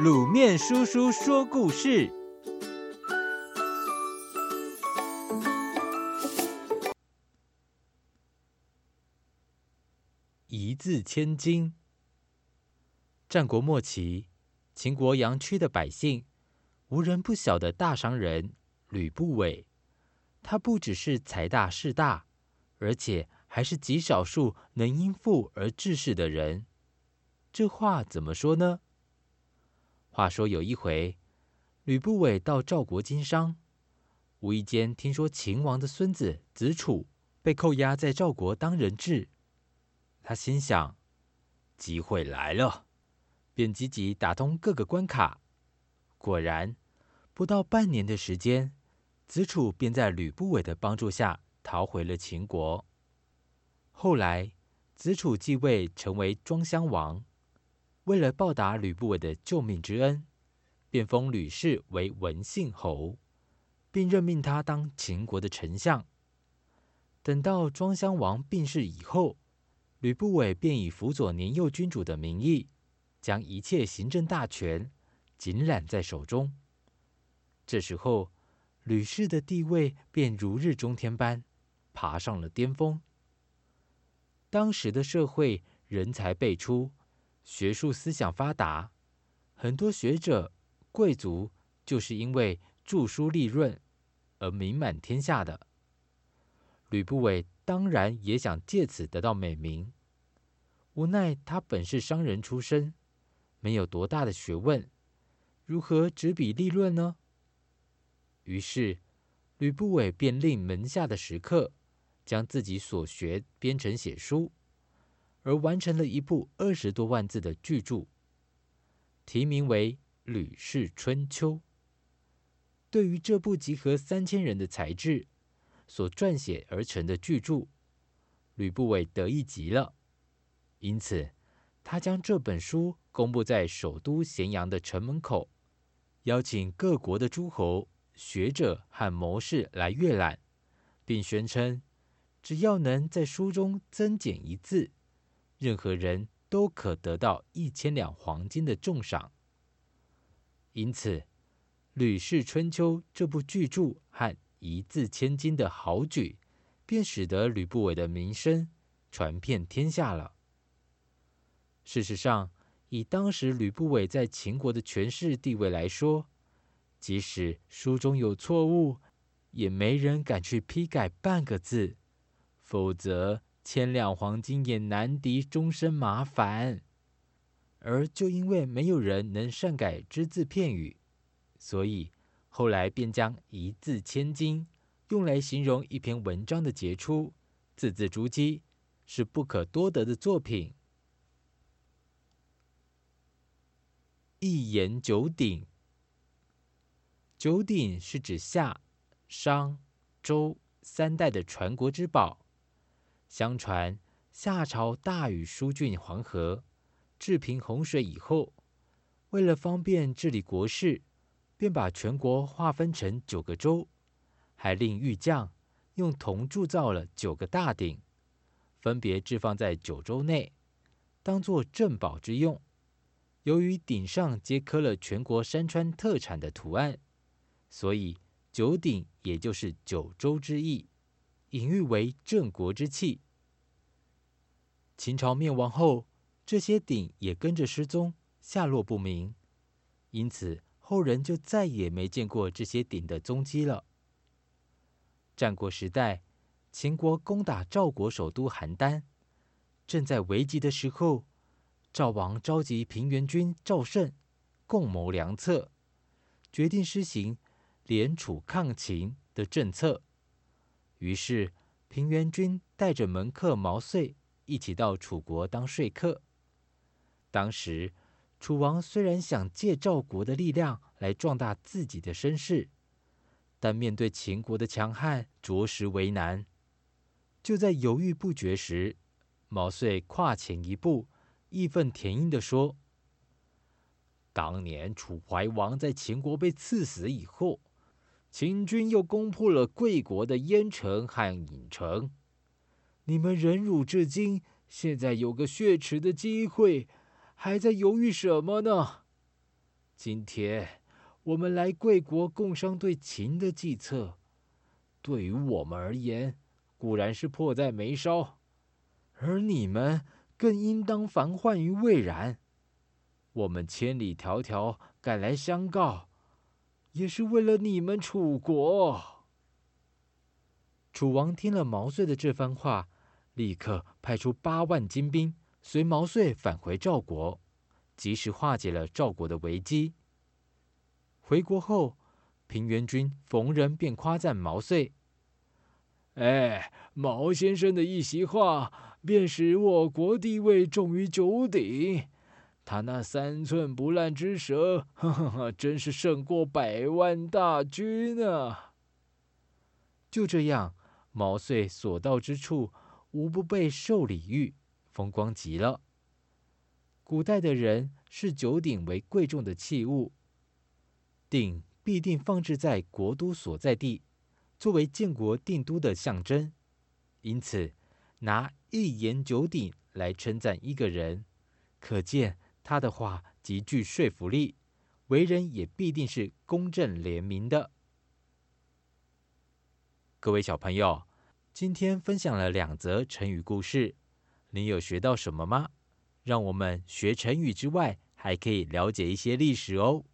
卤面叔叔说故事：一字千金。战国末期，秦国阳曲的百姓，无人不晓的大商人吕不韦。他不只是财大势大，而且还是极少数能因富而治世的人。这话怎么说呢？话说有一回，吕不韦到赵国经商，无意间听说秦王的孙子子楚被扣押在赵国当人质。他心想，机会来了，便积极打通各个关卡。果然，不到半年的时间，子楚便在吕不韦的帮助下逃回了秦国。后来，子楚继位成为庄襄王。为了报答吕不韦的救命之恩，便封吕氏为文信侯，并任命他当秦国的丞相。等到庄襄王病逝以后，吕不韦便以辅佐年幼君主的名义，将一切行政大权紧揽在手中。这时候，吕氏的地位便如日中天般爬上了巅峰。当时的社会人才辈出。学术思想发达，很多学者、贵族就是因为著书立论而名满天下的。吕不韦当然也想借此得到美名，无奈他本是商人出身，没有多大的学问，如何执笔立论呢？于是，吕不韦便令门下的食客将自己所学编成写书。而完成了一部二十多万字的巨著，题名为《吕氏春秋》。对于这部集合三千人的才智所撰写而成的巨著，吕不韦得意极了。因此，他将这本书公布在首都咸阳的城门口，邀请各国的诸侯、学者和谋士来阅览，并宣称，只要能在书中增减一字，任何人都可得到一千两黄金的重赏。因此，《吕氏春秋》这部巨著和一字千金的豪举，便使得吕不韦的名声传遍天下了。事实上，以当时吕不韦在秦国的权势地位来说，即使书中有错误，也没人敢去批改半个字，否则，千两黄金也难敌终身麻烦，而就因为没有人能善改只字片语，所以后来便将一字千金用来形容一篇文章的杰出，字字珠玑，是不可多得的作品。一言九鼎，九鼎是指夏、商、周三代的传国之宝。相传夏朝大禹疏浚黄河，治平洪水以后，为了方便治理国事，便把全国划分成九个州，还令玉匠用铜铸造了九个大鼎，分别置放在九州内，当作镇宝之用。由于鼎上皆刻了全国山川特产的图案，所以九鼎也就是九州之意。隐喻为镇国之气。秦朝灭亡后，这些鼎也跟着失踪，下落不明，因此后人就再也没见过这些鼎的踪迹了。战国时代，秦国攻打赵国首都邯郸，正在危急的时候，赵王召集平原君赵胜，共谋良策，决定施行联楚抗秦的政策。于是，平原君带着门客毛遂一起到楚国当说客。当时，楚王虽然想借赵国的力量来壮大自己的声势，但面对秦国的强悍，着实为难。就在犹豫不决时，毛遂跨前一步，义愤填膺地说：“当年楚怀王在秦国被刺死以后。”秦军又攻破了贵国的燕城和郢城，你们忍辱至今，现在有个血池的机会，还在犹豫什么呢？今天我们来贵国共商对秦的计策，对于我们而言固然是迫在眉梢，而你们更应当防患于未然。我们千里迢迢赶来相告，也是为了你们楚国。楚王听了毛遂的这番话，立刻派出八万精兵，随毛遂返回赵国，及时化解了赵国的危机。回国后，平原君逢人便夸赞毛遂：“哎，毛先生的一席话，便使我国地位重于九鼎。他那三寸不烂之舌，呵呵呵，真是胜过百万大军啊！”就这样。毛遂所到之处，无不被受礼遇，风光极了。古代的人视九鼎为贵重的器物，鼎必定放置在国都所在地，作为建国定都的象征。因此，拿一言九鼎来称赞一个人，可见他的话极具说服力，为人也必定是公正廉明的。各位小朋友，今天分享了两则成语故事，你有学到什么吗？让我们学成语之外，还可以了解一些历史哦。